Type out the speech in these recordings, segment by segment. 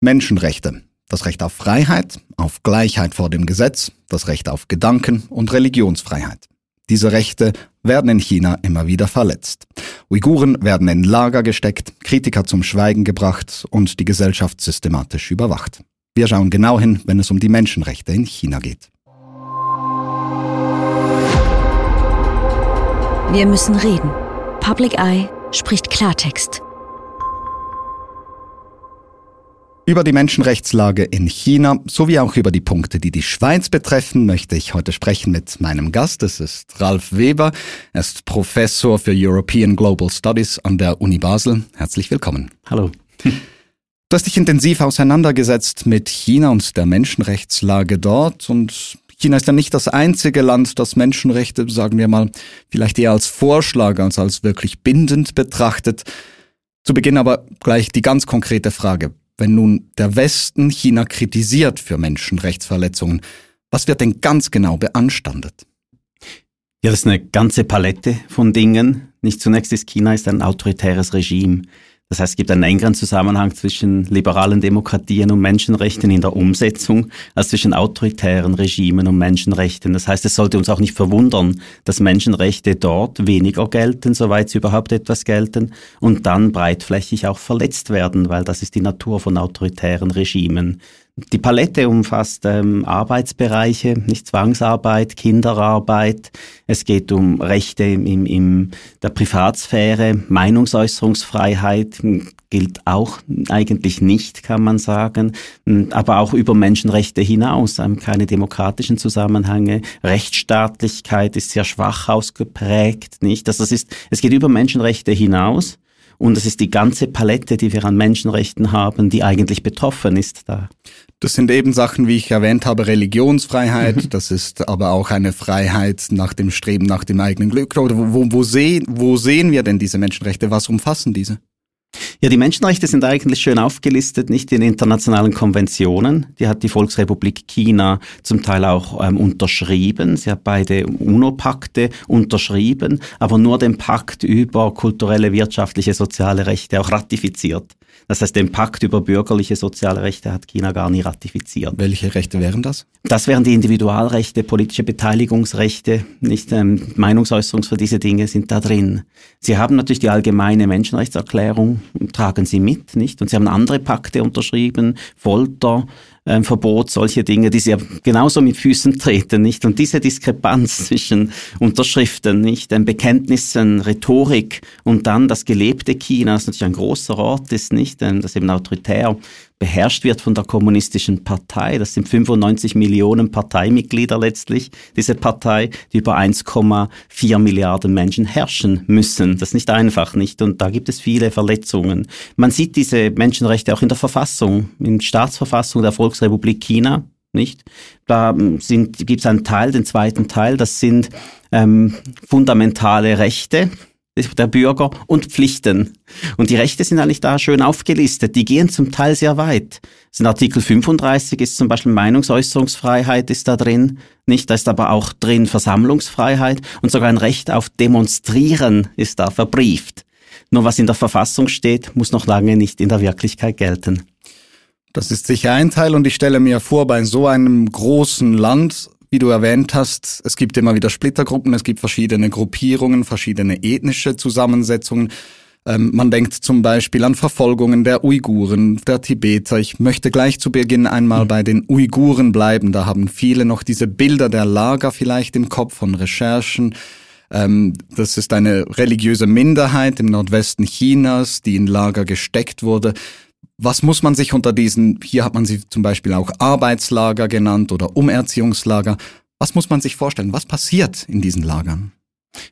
Menschenrechte. Das Recht auf Freiheit, auf Gleichheit vor dem Gesetz, das Recht auf Gedanken- und Religionsfreiheit. Diese Rechte werden in China immer wieder verletzt. Uiguren werden in Lager gesteckt, Kritiker zum Schweigen gebracht und die Gesellschaft systematisch überwacht. Wir schauen genau hin, wenn es um die Menschenrechte in China geht. Wir müssen reden. Public Eye spricht Klartext. Über die Menschenrechtslage in China sowie auch über die Punkte, die die Schweiz betreffen, möchte ich heute sprechen mit meinem Gast. Es ist Ralf Weber. Er ist Professor für European Global Studies an der Uni Basel. Herzlich willkommen. Hallo. Du hast dich intensiv auseinandergesetzt mit China und der Menschenrechtslage dort und China ist ja nicht das einzige Land, das Menschenrechte, sagen wir mal, vielleicht eher als Vorschlag als als wirklich bindend betrachtet. Zu Beginn aber gleich die ganz konkrete Frage wenn nun der Westen China kritisiert für Menschenrechtsverletzungen, was wird denn ganz genau beanstandet? Ja, das ist eine ganze Palette von Dingen. Nicht zunächst ist China ist ein autoritäres Regime. Das heißt, es gibt einen engeren Zusammenhang zwischen liberalen Demokratien und Menschenrechten in der Umsetzung als zwischen autoritären Regimen und Menschenrechten. Das heißt, es sollte uns auch nicht verwundern, dass Menschenrechte dort weniger gelten, soweit sie überhaupt etwas gelten, und dann breitflächig auch verletzt werden, weil das ist die Natur von autoritären Regimen. Die Palette umfasst ähm, Arbeitsbereiche, nicht Zwangsarbeit, Kinderarbeit. Es geht um Rechte in, in der Privatsphäre, Meinungsäußerungsfreiheit hm, gilt auch eigentlich nicht, kann man sagen, hm, aber auch über Menschenrechte hinaus, ähm, keine demokratischen Zusammenhänge. Rechtsstaatlichkeit ist sehr schwach ausgeprägt, nicht? Das ist, es geht über Menschenrechte hinaus. Und es ist die ganze Palette, die wir an Menschenrechten haben, die eigentlich betroffen ist da. Das sind eben Sachen, wie ich erwähnt habe, Religionsfreiheit. Mhm. Das ist aber auch eine Freiheit nach dem Streben nach dem eigenen Glück. Oder wo, wo, sehen, wo sehen wir denn diese Menschenrechte? Was umfassen diese? Ja, die Menschenrechte sind eigentlich schön aufgelistet, nicht in internationalen Konventionen. Die hat die Volksrepublik China zum Teil auch ähm, unterschrieben. Sie hat beide UNO-Pakte unterschrieben, aber nur den Pakt über kulturelle, wirtschaftliche, soziale Rechte auch ratifiziert. Das heißt, den Pakt über bürgerliche soziale Rechte hat China gar nie ratifiziert. Welche Rechte wären das? Das wären die Individualrechte, politische Beteiligungsrechte, nicht ähm, Meinungsäußerungs für diese Dinge sind da drin. Sie haben natürlich die allgemeine Menschenrechtserklärung, tragen sie mit, nicht? Und sie haben andere Pakte unterschrieben, Folter, ähm, Verbot, solche Dinge, die sie ja genauso mit Füßen treten, nicht? Und diese Diskrepanz zwischen Unterschriften, nicht? Den Bekenntnissen, Rhetorik und dann das gelebte China, das natürlich ein großer Ort ist, nicht? Das eben autoritär beherrscht wird von der kommunistischen Partei. Das sind 95 Millionen Parteimitglieder letztlich, diese Partei, die über 1,4 Milliarden Menschen herrschen müssen. Das ist nicht einfach, nicht? Und da gibt es viele Verletzungen. Man sieht diese Menschenrechte auch in der Verfassung, in der Staatsverfassung der Volksrepublik China, nicht? Da gibt es einen Teil, den zweiten Teil, das sind ähm, fundamentale Rechte, der Bürger und Pflichten. Und die Rechte sind eigentlich da schön aufgelistet. Die gehen zum Teil sehr weit. In Artikel 35 ist zum Beispiel Meinungsäußerungsfreiheit ist da drin. Nicht, da ist aber auch drin Versammlungsfreiheit und sogar ein Recht auf Demonstrieren ist da verbrieft. Nur was in der Verfassung steht, muss noch lange nicht in der Wirklichkeit gelten. Das ist sicher ein Teil und ich stelle mir vor, bei so einem großen Land wie du erwähnt hast, es gibt immer wieder Splittergruppen, es gibt verschiedene Gruppierungen, verschiedene ethnische Zusammensetzungen. Ähm, man denkt zum Beispiel an Verfolgungen der Uiguren, der Tibeter. Ich möchte gleich zu Beginn einmal mhm. bei den Uiguren bleiben. Da haben viele noch diese Bilder der Lager vielleicht im Kopf von Recherchen. Ähm, das ist eine religiöse Minderheit im Nordwesten Chinas, die in Lager gesteckt wurde. Was muss man sich unter diesen, hier hat man sie zum Beispiel auch Arbeitslager genannt oder Umerziehungslager, was muss man sich vorstellen? Was passiert in diesen Lagern?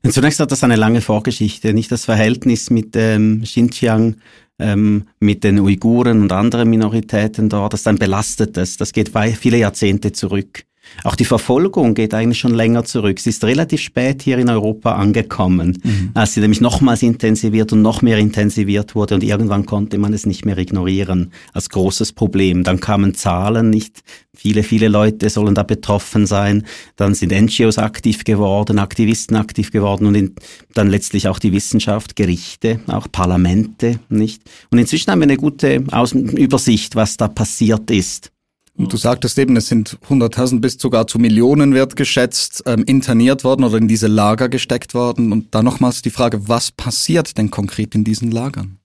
Zunächst hat das eine lange Vorgeschichte, nicht das Verhältnis mit ähm, Xinjiang, ähm, mit den Uiguren und anderen Minoritäten dort, das ist ein belastetes, das geht viele Jahrzehnte zurück. Auch die Verfolgung geht eigentlich schon länger zurück. Sie ist relativ spät hier in Europa angekommen, mhm. als sie nämlich nochmals intensiviert und noch mehr intensiviert wurde und irgendwann konnte man es nicht mehr ignorieren als großes Problem. Dann kamen Zahlen, nicht viele, viele Leute sollen da betroffen sein. Dann sind NGOs aktiv geworden, Aktivisten aktiv geworden und in, dann letztlich auch die Wissenschaft, Gerichte, auch Parlamente, nicht? Und inzwischen haben wir eine gute Außen Übersicht, was da passiert ist. Und du sagtest eben, es sind 100.000 bis sogar zu Millionen wert geschätzt, ähm, interniert worden oder in diese Lager gesteckt worden. Und da nochmals die Frage, was passiert denn konkret in diesen Lagern?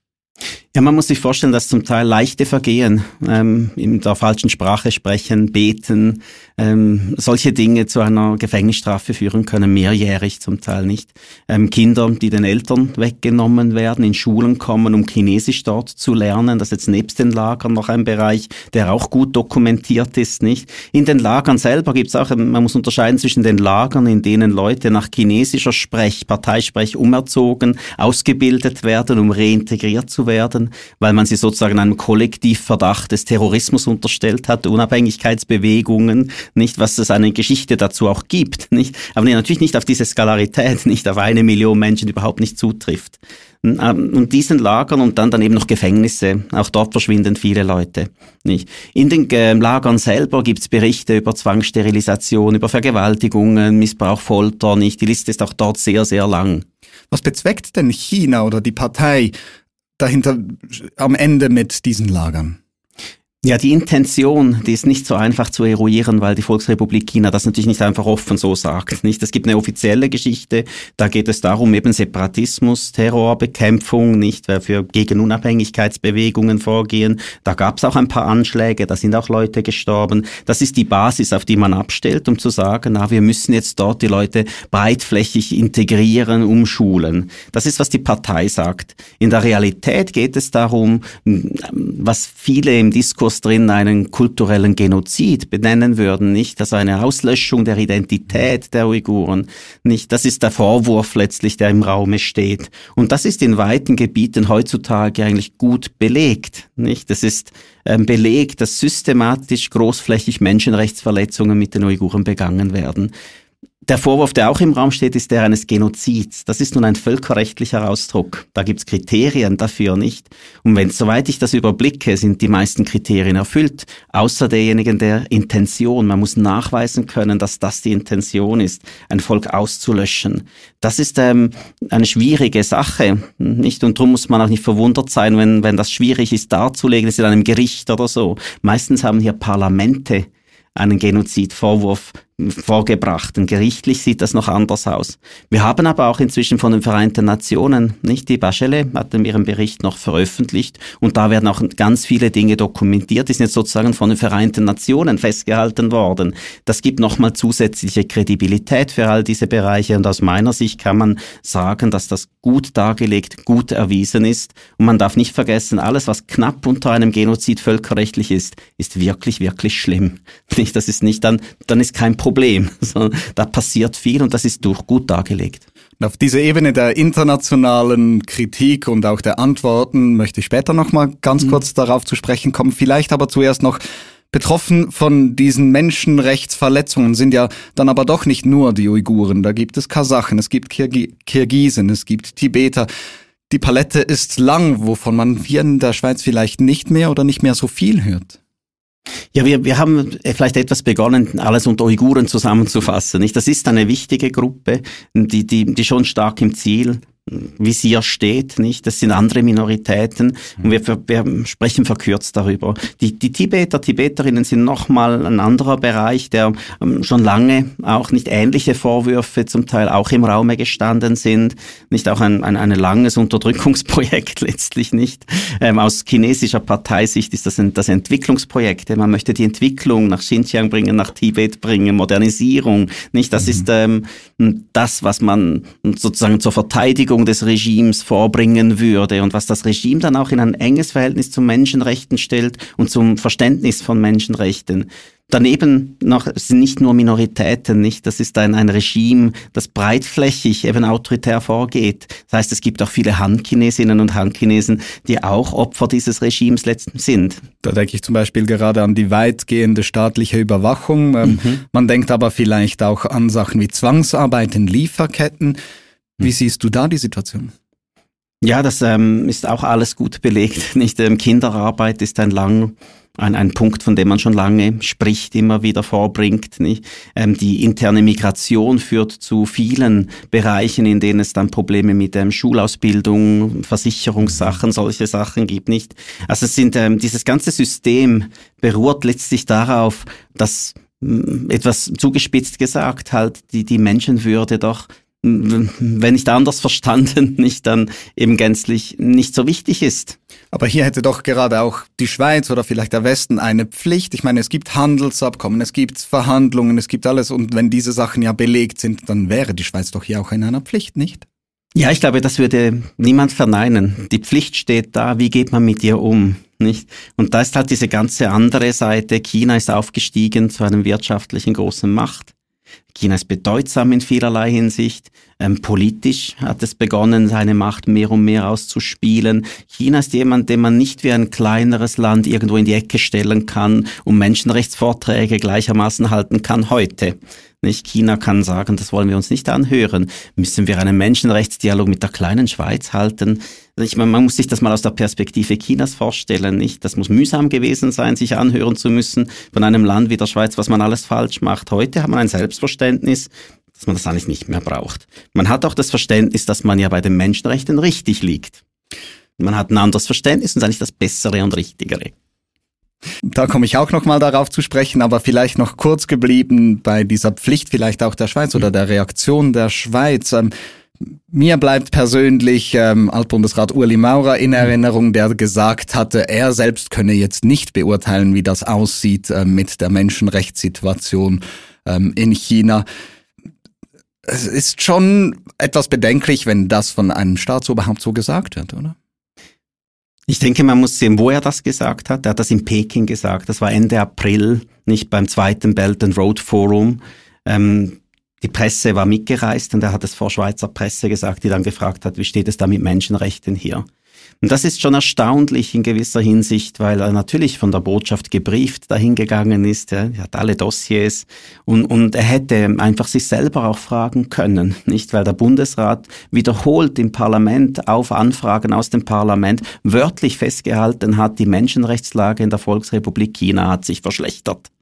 Ja, man muss sich vorstellen, dass zum Teil leichte Vergehen, ähm, in der falschen Sprache sprechen, beten, ähm, solche Dinge zu einer Gefängnisstrafe führen können, mehrjährig zum Teil nicht. Ähm, Kinder, die den Eltern weggenommen werden, in Schulen kommen, um Chinesisch dort zu lernen, das ist jetzt nebst den Lagern noch ein Bereich, der auch gut dokumentiert ist, nicht. In den Lagern selber gibt es auch, man muss unterscheiden zwischen den Lagern, in denen Leute nach chinesischer Sprech, Parteisprech umerzogen, ausgebildet werden, um reintegriert zu werden werden, weil man sie sozusagen einem Kollektivverdacht des Terrorismus unterstellt hat, Unabhängigkeitsbewegungen, nicht, was es eine Geschichte dazu auch gibt, nicht, aber natürlich nicht auf diese Skalarität, nicht auf eine Million Menschen überhaupt nicht zutrifft. Ähm, und diesen Lagern und dann dann eben noch Gefängnisse. Auch dort verschwinden viele Leute. Nicht? In den äh, Lagern selber gibt's Berichte über Zwangssterilisation, über Vergewaltigungen, Missbrauch, Folter. Nicht? Die Liste ist auch dort sehr, sehr lang. Was bezweckt denn China oder die Partei dahinter am Ende mit diesen Lagern? Ja, die Intention, die ist nicht so einfach zu eruieren, weil die Volksrepublik China das natürlich nicht einfach offen so sagt. Nicht, es gibt eine offizielle Geschichte, da geht es darum eben Separatismus, Terrorbekämpfung, nicht, wer für gegen Unabhängigkeitsbewegungen vorgehen. Da gab es auch ein paar Anschläge, da sind auch Leute gestorben. Das ist die Basis, auf die man abstellt, um zu sagen, na, wir müssen jetzt dort die Leute breitflächig integrieren, umschulen. Das ist, was die Partei sagt. In der Realität geht es darum, was viele im Diskurs Diskurs drin einen kulturellen Genozid benennen würden, nicht? Also eine Auslöschung der Identität der Uiguren, nicht? Das ist der Vorwurf letztlich, der im Raume steht. Und das ist in weiten Gebieten heutzutage eigentlich gut belegt, nicht? Das ist ähm, belegt, dass systematisch großflächig Menschenrechtsverletzungen mit den Uiguren begangen werden. Der Vorwurf, der auch im Raum steht, ist der eines Genozids. Das ist nun ein völkerrechtlicher Ausdruck. Da gibt's Kriterien dafür nicht. Und wenn, soweit ich das überblicke, sind die meisten Kriterien erfüllt, außer derjenigen der Intention. Man muss nachweisen können, dass das die Intention ist, ein Volk auszulöschen. Das ist ähm, eine schwierige Sache, nicht? Und darum muss man auch nicht verwundert sein, wenn, wenn das schwierig ist darzulegen, ist in einem Gericht oder so. Meistens haben hier Parlamente einen Genozidvorwurf vorgebracht. Und gerichtlich sieht das noch anders aus. Wir haben aber auch inzwischen von den Vereinten Nationen, nicht die Bachelet hat in ihrem Bericht noch veröffentlicht und da werden auch ganz viele Dinge dokumentiert, die sind jetzt sozusagen von den Vereinten Nationen festgehalten worden. Das gibt nochmal zusätzliche Kredibilität für all diese Bereiche und aus meiner Sicht kann man sagen, dass das gut dargelegt, gut erwiesen ist und man darf nicht vergessen, alles was knapp unter einem Genozid völkerrechtlich ist, ist wirklich, wirklich schlimm. Das ist nicht dann, dann ist kein Problem, sondern da passiert viel und das ist durch gut dargelegt. Auf diese Ebene der internationalen Kritik und auch der Antworten möchte ich später nochmal ganz mhm. kurz darauf zu sprechen kommen. Vielleicht aber zuerst noch Betroffen von diesen Menschenrechtsverletzungen sind ja dann aber doch nicht nur die Uiguren. Da gibt es Kasachen, es gibt Kirgi Kirgisen, es gibt Tibeter. Die Palette ist lang, wovon man hier in der Schweiz vielleicht nicht mehr oder nicht mehr so viel hört. Ja, wir, wir haben vielleicht etwas begonnen, alles unter Uiguren zusammenzufassen. Nicht? Das ist eine wichtige Gruppe, die, die, die schon stark im Ziel Visier steht, nicht? Das sind andere Minoritäten und wir, wir sprechen verkürzt darüber. Die, die Tibeter, Tibeterinnen sind nochmal ein anderer Bereich, der ähm, schon lange auch nicht ähnliche Vorwürfe zum Teil auch im Raume gestanden sind. Nicht auch ein, ein, ein langes Unterdrückungsprojekt letztlich nicht. Ähm, aus chinesischer Parteisicht ist das ein, das Entwicklungsprojekt. Man möchte die Entwicklung nach Xinjiang bringen, nach Tibet bringen, Modernisierung. Nicht? Das mhm. ist ähm, das, was man sozusagen zur Verteidigung Beseitigung des Regimes vorbringen würde und was das Regime dann auch in ein enges Verhältnis zu Menschenrechten stellt und zum Verständnis von Menschenrechten. Daneben noch sind nicht nur Minoritäten, nicht? Das ist ein, ein Regime, das breitflächig eben autoritär vorgeht. Das heißt, es gibt auch viele Han-Chinesinnen und Han-Chinesen, die auch Opfer dieses Regimes letztens sind. Da denke ich zum Beispiel gerade an die weitgehende staatliche Überwachung. Ähm, mhm. Man denkt aber vielleicht auch an Sachen wie Zwangsarbeit in Lieferketten. Wie siehst du da die Situation? Ja, das ähm, ist auch alles gut belegt. Nicht ähm, Kinderarbeit ist ein lang ein, ein Punkt, von dem man schon lange spricht, immer wieder vorbringt. Nicht? Ähm, die interne Migration führt zu vielen Bereichen, in denen es dann Probleme mit ähm, Schulausbildung, Versicherungssachen, solche Sachen gibt. Nicht? Also es sind ähm, dieses ganze System beruht letztlich darauf, dass mm, etwas zugespitzt gesagt halt die, die Menschenwürde doch wenn nicht anders verstanden, nicht dann eben gänzlich nicht so wichtig ist. Aber hier hätte doch gerade auch die Schweiz oder vielleicht der Westen eine Pflicht. Ich meine, es gibt Handelsabkommen, es gibt Verhandlungen, es gibt alles. Und wenn diese Sachen ja belegt sind, dann wäre die Schweiz doch hier auch in einer Pflicht, nicht? Ja, ich glaube, das würde niemand verneinen. Die Pflicht steht da, wie geht man mit ihr um? Nicht? Und da ist halt diese ganze andere Seite. China ist aufgestiegen zu einem wirtschaftlichen großen Macht. China ist bedeutsam in vielerlei Hinsicht. Ähm, politisch hat es begonnen, seine Macht mehr und mehr auszuspielen. China ist jemand, den man nicht wie ein kleineres Land irgendwo in die Ecke stellen kann und Menschenrechtsvorträge gleichermaßen halten kann heute. Nicht? China kann sagen, das wollen wir uns nicht anhören. Müssen wir einen Menschenrechtsdialog mit der kleinen Schweiz halten? Ich meine, man muss sich das mal aus der Perspektive Chinas vorstellen. Nicht? Das muss mühsam gewesen sein, sich anhören zu müssen von einem Land wie der Schweiz, was man alles falsch macht. Heute hat man ein Selbstverständnis, dass man das eigentlich nicht mehr braucht. Man hat auch das Verständnis, dass man ja bei den Menschenrechten richtig liegt. Man hat ein anderes Verständnis und eigentlich das Bessere und Richtigere. Da komme ich auch noch mal darauf zu sprechen, aber vielleicht noch kurz geblieben bei dieser Pflicht vielleicht auch der Schweiz oder der Reaktion der Schweiz. Ähm, mir bleibt persönlich ähm, Altbundesrat Uli Maurer in Erinnerung, der gesagt hatte, er selbst könne jetzt nicht beurteilen, wie das aussieht äh, mit der Menschenrechtssituation ähm, in China. Es ist schon etwas bedenklich, wenn das von einem Staatsoberhaupt so gesagt wird, oder? Ich denke, man muss sehen, wo er das gesagt hat. Er hat das in Peking gesagt. Das war Ende April, nicht beim zweiten Belt and Road Forum. Ähm, die Presse war mitgereist und er hat es vor Schweizer Presse gesagt, die dann gefragt hat, wie steht es da mit Menschenrechten hier? Und das ist schon erstaunlich in gewisser Hinsicht, weil er natürlich von der Botschaft gebrieft dahingegangen ist. Er hat alle Dossiers und, und er hätte einfach sich selber auch fragen können, nicht? Weil der Bundesrat wiederholt im Parlament auf Anfragen aus dem Parlament wörtlich festgehalten hat, die Menschenrechtslage in der Volksrepublik China hat sich verschlechtert.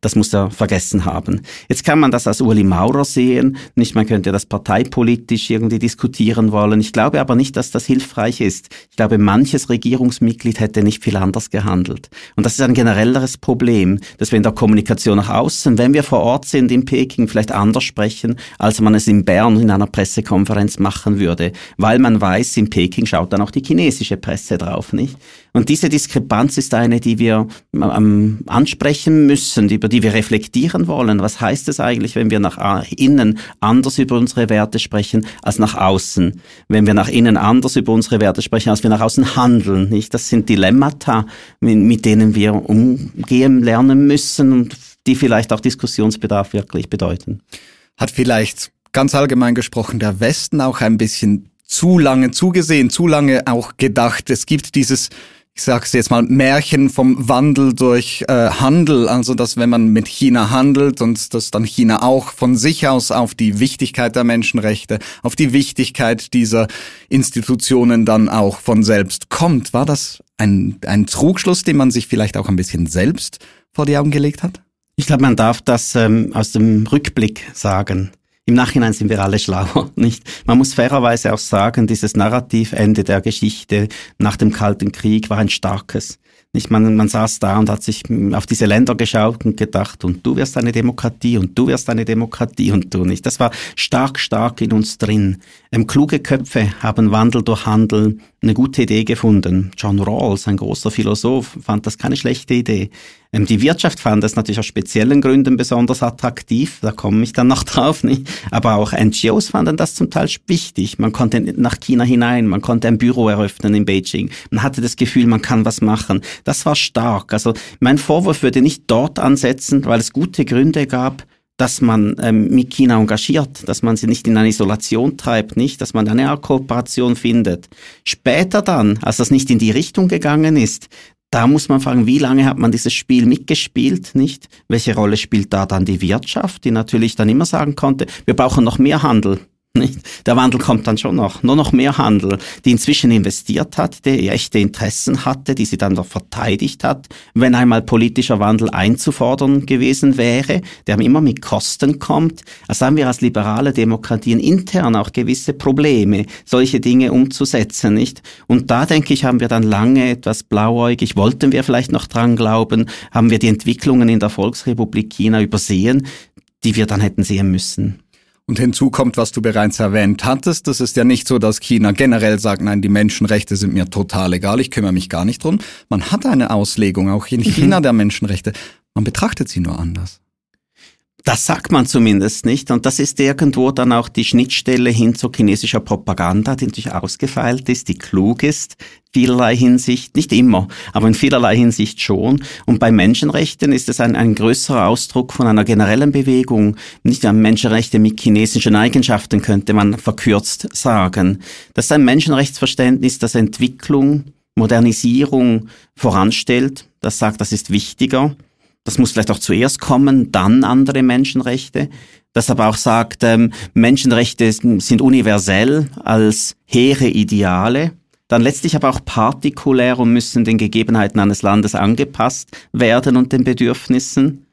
Das muss er vergessen haben. Jetzt kann man das als Uli Maurer sehen. Nicht, man könnte das parteipolitisch irgendwie diskutieren wollen. Ich glaube aber nicht, dass das hilfreich ist. Ich glaube, manches Regierungsmitglied hätte nicht viel anders gehandelt. Und das ist ein generelleres Problem, dass wir in der Kommunikation nach außen, wenn wir vor Ort sind in Peking, vielleicht anders sprechen, als man es in Bern in einer Pressekonferenz machen würde. Weil man weiß, in Peking schaut dann auch die chinesische Presse drauf, nicht? Und diese Diskrepanz ist eine, die wir ähm, ansprechen müssen, über die wir reflektieren wollen. Was heißt es eigentlich, wenn wir nach innen anders über unsere Werte sprechen als nach außen? Wenn wir nach innen anders über unsere Werte sprechen, als wir nach außen handeln, nicht? Das sind Dilemmata, mit denen wir umgehen lernen müssen und die vielleicht auch Diskussionsbedarf wirklich bedeuten. Hat vielleicht ganz allgemein gesprochen der Westen auch ein bisschen zu lange zugesehen, zu lange auch gedacht, es gibt dieses ich sag's jetzt mal, Märchen vom Wandel durch äh, Handel, also dass wenn man mit China handelt und dass dann China auch von sich aus auf die Wichtigkeit der Menschenrechte, auf die Wichtigkeit dieser Institutionen dann auch von selbst kommt. War das ein, ein Trugschluss, den man sich vielleicht auch ein bisschen selbst vor die Augen gelegt hat? Ich glaube, man darf das ähm, aus dem Rückblick sagen. Im Nachhinein sind wir alle schlauer, nicht? Man muss fairerweise auch sagen, dieses Narrativende der Geschichte nach dem Kalten Krieg war ein starkes. Nicht, man, man saß da und hat sich auf diese Länder geschaut und gedacht, und du wirst eine Demokratie und du wirst eine Demokratie und du nicht. Das war stark, stark in uns drin. Ähm, kluge Köpfe haben Wandel durch Handel eine gute Idee gefunden. John Rawls, ein großer Philosoph, fand das keine schlechte Idee. Ähm, die Wirtschaft fand das natürlich aus speziellen Gründen besonders attraktiv, da komme ich dann noch drauf, nicht? aber auch NGOs fanden das zum Teil wichtig. Man konnte nach China hinein, man konnte ein Büro eröffnen in Beijing, man hatte das Gefühl, man kann was machen. Das war stark. Also mein Vorwurf würde nicht dort ansetzen, weil es gute Gründe gab, dass man ähm, mit China engagiert, dass man sie nicht in eine Isolation treibt, nicht, dass man eine Kooperation findet. Später dann, als das nicht in die Richtung gegangen ist, da muss man fragen, wie lange hat man dieses Spiel mitgespielt, nicht? Welche Rolle spielt da dann die Wirtschaft, die natürlich dann immer sagen konnte, wir brauchen noch mehr Handel. Nicht? Der Wandel kommt dann schon noch. Nur noch mehr Handel, die inzwischen investiert hat, die echte Interessen hatte, die sie dann noch verteidigt hat, wenn einmal politischer Wandel einzufordern gewesen wäre, der immer mit Kosten kommt. Also haben wir als liberale Demokratien intern auch gewisse Probleme, solche Dinge umzusetzen, nicht? Und da denke ich, haben wir dann lange etwas blauäugig, wollten wir vielleicht noch dran glauben, haben wir die Entwicklungen in der Volksrepublik China übersehen, die wir dann hätten sehen müssen. Und hinzu kommt, was du bereits erwähnt hattest, das ist ja nicht so, dass China generell sagt, nein, die Menschenrechte sind mir total egal, ich kümmere mich gar nicht drum. Man hat eine Auslegung auch in China der Menschenrechte. Man betrachtet sie nur anders. Das sagt man zumindest nicht. Und das ist irgendwo dann auch die Schnittstelle hin zu chinesischer Propaganda, die natürlich ausgefeilt ist, die klug ist, vielerlei Hinsicht, nicht immer, aber in vielerlei Hinsicht schon. Und bei Menschenrechten ist es ein, ein größerer Ausdruck von einer generellen Bewegung, nicht ein Menschenrechte mit chinesischen Eigenschaften, könnte man verkürzt sagen. Das ist ein Menschenrechtsverständnis, das Entwicklung, Modernisierung voranstellt, das sagt, das ist wichtiger das muss vielleicht auch zuerst kommen, dann andere Menschenrechte. Das aber auch sagt, ähm, Menschenrechte sind universell als hehre Ideale, dann letztlich aber auch partikulär und müssen den Gegebenheiten eines Landes angepasst werden und den Bedürfnissen.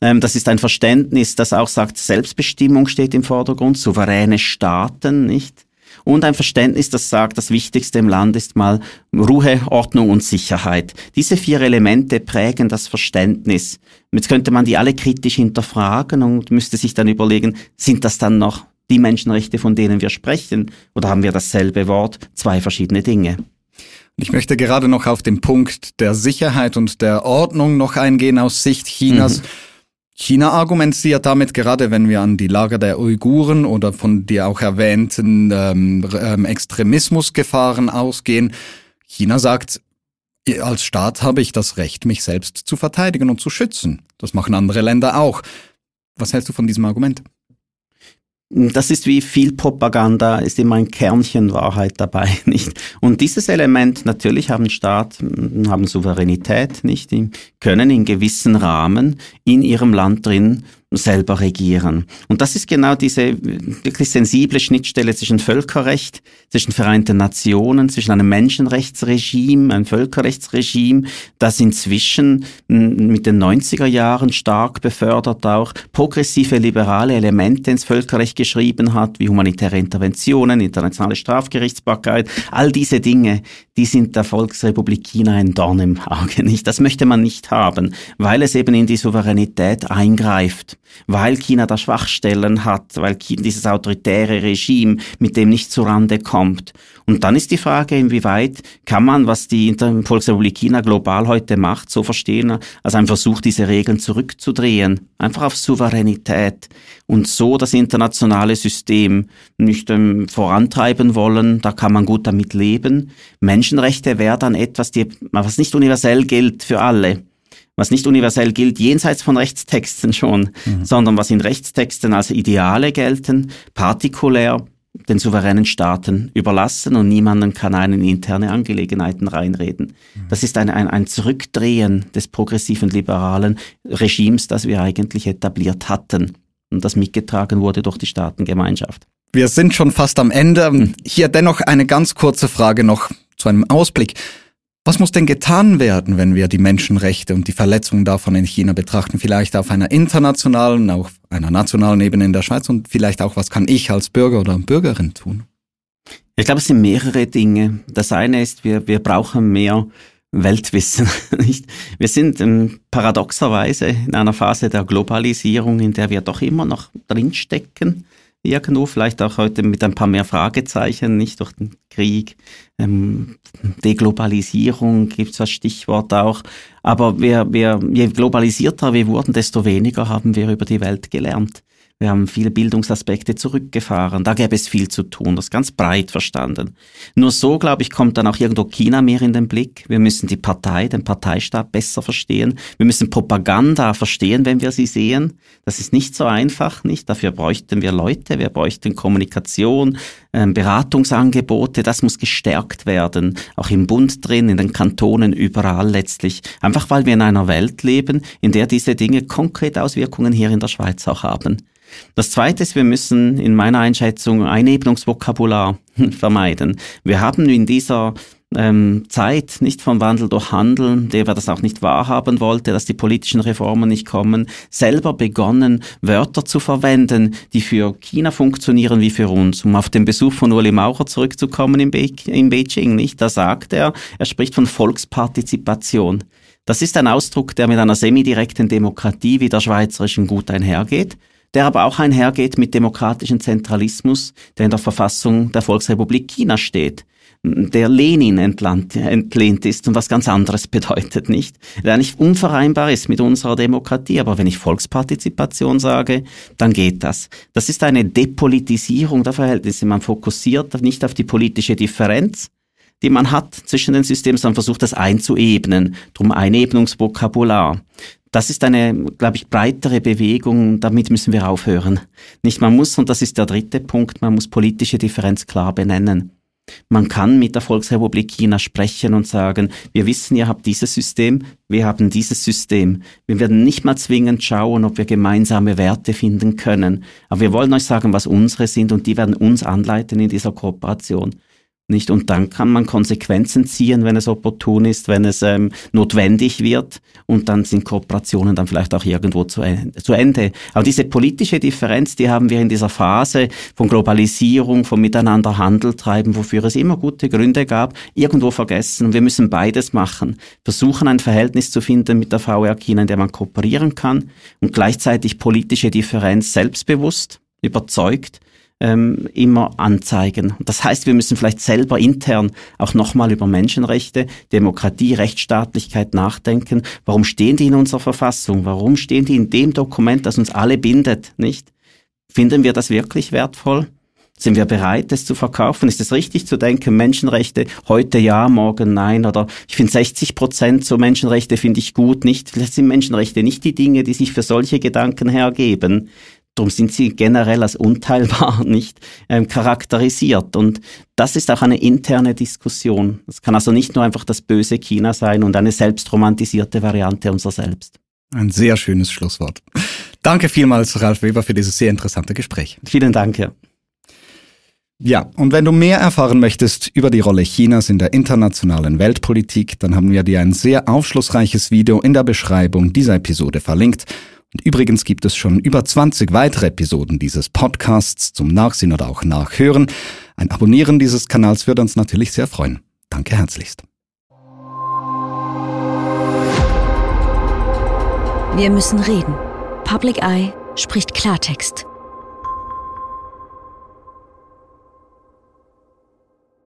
Ähm, das ist ein Verständnis, das auch sagt, Selbstbestimmung steht im Vordergrund, souveräne Staaten, nicht? Und ein Verständnis, das sagt, das Wichtigste im Land ist mal Ruhe, Ordnung und Sicherheit. Diese vier Elemente prägen das Verständnis. Jetzt könnte man die alle kritisch hinterfragen und müsste sich dann überlegen, sind das dann noch die Menschenrechte, von denen wir sprechen, oder haben wir dasselbe Wort, zwei verschiedene Dinge? Ich möchte gerade noch auf den Punkt der Sicherheit und der Ordnung noch eingehen aus Sicht Chinas. Mhm. China argumentiert damit, gerade wenn wir an die Lager der Uiguren oder von dir auch erwähnten ähm, ähm, Extremismusgefahren ausgehen, China sagt, als Staat habe ich das Recht, mich selbst zu verteidigen und zu schützen. Das machen andere Länder auch. Was hältst du von diesem Argument? Das ist wie viel Propaganda, ist immer ein Kernchen Wahrheit dabei, nicht? Und dieses Element, natürlich haben Staaten, haben Souveränität, nicht? Können in gewissen Rahmen in ihrem Land drin selber regieren. Und das ist genau diese wirklich sensible Schnittstelle zwischen Völkerrecht, zwischen Vereinten Nationen, zwischen einem Menschenrechtsregime, einem Völkerrechtsregime, das inzwischen mit den 90er Jahren stark befördert auch progressive liberale Elemente ins Völkerrecht geschrieben hat, wie humanitäre Interventionen, internationale Strafgerichtsbarkeit, all diese Dinge, die sind der Volksrepublik China ein Dorn im Auge nicht. Das möchte man nicht haben, weil es eben in die Souveränität eingreift weil China da Schwachstellen hat, weil China dieses autoritäre Regime mit dem nicht zurande kommt. Und dann ist die Frage, inwieweit kann man, was die Volksrepublik China global heute macht, so verstehen, als ein Versuch, diese Regeln zurückzudrehen, einfach auf Souveränität und so das internationale System nicht ähm, vorantreiben wollen, da kann man gut damit leben. Menschenrechte wäre dann etwas, die, was nicht universell gilt für alle was nicht universell gilt, jenseits von Rechtstexten schon, mhm. sondern was in Rechtstexten als Ideale gelten, partikulär den souveränen Staaten überlassen und niemanden kann einen in interne Angelegenheiten reinreden. Das ist ein, ein, ein Zurückdrehen des progressiven liberalen Regimes, das wir eigentlich etabliert hatten und das mitgetragen wurde durch die Staatengemeinschaft. Wir sind schon fast am Ende. Mhm. Hier dennoch eine ganz kurze Frage noch zu einem Ausblick. Was muss denn getan werden, wenn wir die Menschenrechte und die Verletzungen davon in China betrachten? Vielleicht auf einer internationalen, auf einer nationalen Ebene in der Schweiz und vielleicht auch, was kann ich als Bürger oder Bürgerin tun? Ich glaube, es sind mehrere Dinge. Das eine ist, wir, wir brauchen mehr Weltwissen. Nicht? Wir sind ähm, paradoxerweise in einer Phase der Globalisierung, in der wir doch immer noch drinstecken irgendwo, vielleicht auch heute mit ein paar mehr Fragezeichen, nicht durch den Krieg, ähm, Deglobalisierung gibt es das Stichwort auch. Aber wir, wir, je globalisierter wir wurden, desto weniger haben wir über die Welt gelernt. Wir haben viele Bildungsaspekte zurückgefahren. Da gäbe es viel zu tun. Das ist ganz breit verstanden. Nur so, glaube ich, kommt dann auch irgendwo China mehr in den Blick. Wir müssen die Partei, den Parteistaat besser verstehen. Wir müssen Propaganda verstehen, wenn wir sie sehen. Das ist nicht so einfach, nicht? Dafür bräuchten wir Leute. Wir bräuchten Kommunikation, ähm, Beratungsangebote. Das muss gestärkt werden. Auch im Bund drin, in den Kantonen, überall letztlich. Einfach weil wir in einer Welt leben, in der diese Dinge konkret Auswirkungen hier in der Schweiz auch haben. Das Zweite ist, wir müssen in meiner Einschätzung Einebnungsvokabular vermeiden. Wir haben in dieser ähm, Zeit nicht vom Wandel durch Handeln, der wir das auch nicht wahrhaben wollte, dass die politischen Reformen nicht kommen, selber begonnen, Wörter zu verwenden, die für China funktionieren wie für uns. Um auf den Besuch von Uli Maurer zurückzukommen in, Be in Beijing, nicht? Da sagt er, er spricht von Volkspartizipation. Das ist ein Ausdruck, der mit einer semidirekten Demokratie wie der schweizerischen gut einhergeht der aber auch einhergeht mit demokratischem Zentralismus, der in der Verfassung der Volksrepublik China steht der Lenin entlehnt, entlehnt ist und was ganz anderes bedeutet, nicht? Der nicht unvereinbar ist mit unserer Demokratie. Aber wenn ich Volkspartizipation sage, dann geht das. Das ist eine Depolitisierung der Verhältnisse. Man fokussiert nicht auf die politische Differenz, die man hat zwischen den Systemen, sondern versucht das einzuebnen. Drum Einebnungsvokabular. Das ist eine, glaube ich, breitere Bewegung. Damit müssen wir aufhören. Nicht, man muss, und das ist der dritte Punkt, man muss politische Differenz klar benennen. Man kann mit der Volksrepublik China sprechen und sagen, wir wissen, ihr habt dieses System, wir haben dieses System. Wir werden nicht mal zwingend schauen, ob wir gemeinsame Werte finden können. Aber wir wollen euch sagen, was unsere sind und die werden uns anleiten in dieser Kooperation. Nicht? Und dann kann man Konsequenzen ziehen, wenn es opportun ist, wenn es ähm, notwendig wird. Und dann sind Kooperationen dann vielleicht auch irgendwo zu, zu Ende. Aber diese politische Differenz, die haben wir in dieser Phase von Globalisierung, von Miteinander Handel treiben, wofür es immer gute Gründe gab, irgendwo vergessen. Und wir müssen beides machen. Versuchen, ein Verhältnis zu finden mit der VR China, in der man kooperieren kann und gleichzeitig politische Differenz selbstbewusst, überzeugt ähm, immer anzeigen. Das heißt, wir müssen vielleicht selber intern auch nochmal über Menschenrechte, Demokratie, Rechtsstaatlichkeit nachdenken. Warum stehen die in unserer Verfassung? Warum stehen die in dem Dokument, das uns alle bindet, nicht? Finden wir das wirklich wertvoll? Sind wir bereit, das zu verkaufen? Ist es richtig zu denken, Menschenrechte heute ja, morgen nein? Oder ich finde 60 Prozent so Menschenrechte finde ich gut, nicht? Vielleicht sind Menschenrechte nicht die Dinge, die sich für solche Gedanken hergeben. Darum sind sie generell als unteilbar nicht ähm, charakterisiert. Und das ist auch eine interne Diskussion. Es kann also nicht nur einfach das böse China sein und eine selbstromantisierte Variante unserer selbst. Ein sehr schönes Schlusswort. Danke vielmals, Ralf Weber, für dieses sehr interessante Gespräch. Vielen Dank. Ja. Ja, und wenn du mehr erfahren möchtest über die Rolle Chinas in der internationalen Weltpolitik, dann haben wir dir ein sehr aufschlussreiches Video in der Beschreibung dieser Episode verlinkt. Übrigens gibt es schon über 20 weitere Episoden dieses Podcasts zum Nachsehen oder auch Nachhören. Ein Abonnieren dieses Kanals würde uns natürlich sehr freuen. Danke herzlichst. Wir müssen reden. Public Eye spricht Klartext.